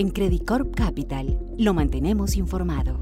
En Credit Corp Capital lo mantenemos informado.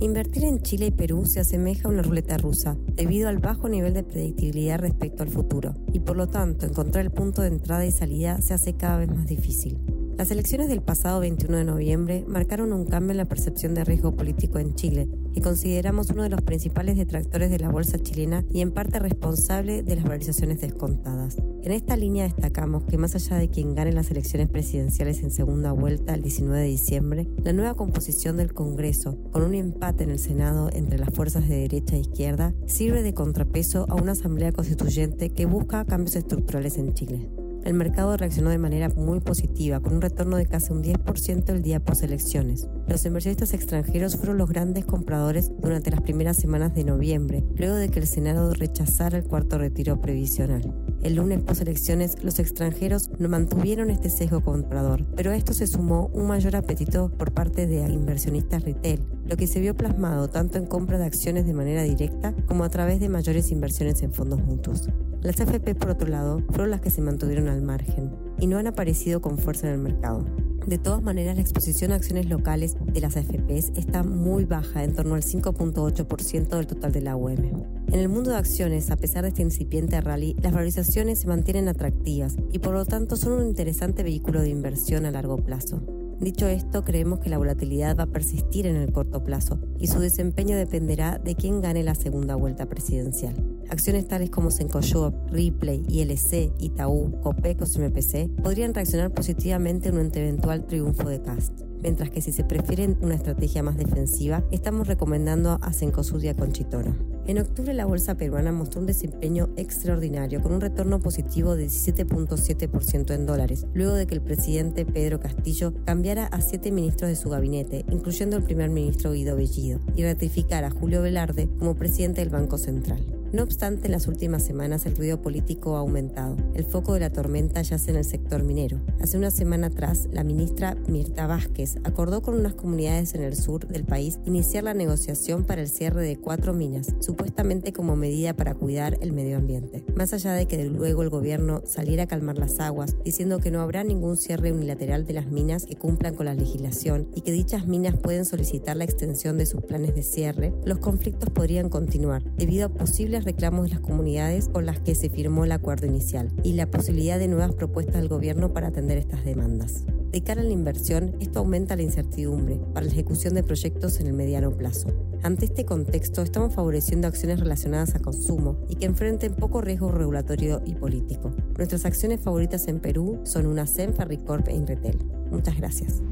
Invertir en Chile y Perú se asemeja a una ruleta rusa, debido al bajo nivel de predictibilidad respecto al futuro, y por lo tanto encontrar el punto de entrada y salida se hace cada vez más difícil. Las elecciones del pasado 21 de noviembre marcaron un cambio en la percepción de riesgo político en Chile, que consideramos uno de los principales detractores de la bolsa chilena y en parte responsable de las valorizaciones descontadas. En esta línea destacamos que más allá de quien gane las elecciones presidenciales en segunda vuelta el 19 de diciembre, la nueva composición del Congreso, con un empate en el Senado entre las fuerzas de derecha e izquierda, sirve de contrapeso a una asamblea constituyente que busca cambios estructurales en Chile. El mercado reaccionó de manera muy positiva, con un retorno de casi un 10% el día post elecciones. Los inversionistas extranjeros fueron los grandes compradores durante las primeras semanas de noviembre, luego de que el Senado rechazara el cuarto retiro previsional. El lunes post elecciones, los extranjeros no mantuvieron este sesgo comprador, pero a esto se sumó un mayor apetito por parte de inversionistas retail, lo que se vio plasmado tanto en compra de acciones de manera directa como a través de mayores inversiones en fondos mutuos. Las AFP, por otro lado, fueron las que se mantuvieron al margen y no han aparecido con fuerza en el mercado. De todas maneras, la exposición a acciones locales de las AFPs está muy baja, en torno al 5.8% del total de la UEM. En el mundo de acciones, a pesar de este incipiente rally, las valorizaciones se mantienen atractivas y por lo tanto son un interesante vehículo de inversión a largo plazo. Dicho esto, creemos que la volatilidad va a persistir en el corto plazo y su desempeño dependerá de quién gane la segunda vuelta presidencial. Acciones tales como Sencoshop, Ripley, ILC, Itaú, Copec o MPC podrían reaccionar positivamente en un eventual triunfo de Cast mientras que si se prefieren una estrategia más defensiva, estamos recomendando a Cencosud y a Conchitoro. En octubre la bolsa peruana mostró un desempeño extraordinario con un retorno positivo de 17.7% en dólares, luego de que el presidente Pedro Castillo cambiara a siete ministros de su gabinete, incluyendo el primer ministro Guido Bellido, y ratificara a Julio Velarde como presidente del Banco Central. No obstante, en las últimas semanas el ruido político ha aumentado. El foco de la tormenta yace en el sector minero. Hace una semana atrás, la ministra Mirta Vázquez acordó con unas comunidades en el sur del país iniciar la negociación para el cierre de cuatro minas, supuestamente como medida para cuidar el medio ambiente. Más allá de que luego el gobierno saliera a calmar las aguas, diciendo que no habrá ningún cierre unilateral de las minas que cumplan con la legislación y que dichas minas pueden solicitar la extensión de sus planes de cierre, los conflictos podrían continuar debido a posibles reclamos de las comunidades con las que se firmó el acuerdo inicial y la posibilidad de nuevas propuestas del gobierno para atender estas demandas. De cara a la inversión, esto aumenta la incertidumbre para la ejecución de proyectos en el mediano plazo. Ante este contexto, estamos favoreciendo acciones relacionadas a consumo y que enfrenten poco riesgo regulatorio y político. Nuestras acciones favoritas en Perú son una Ferricorp e Inretel. Muchas gracias.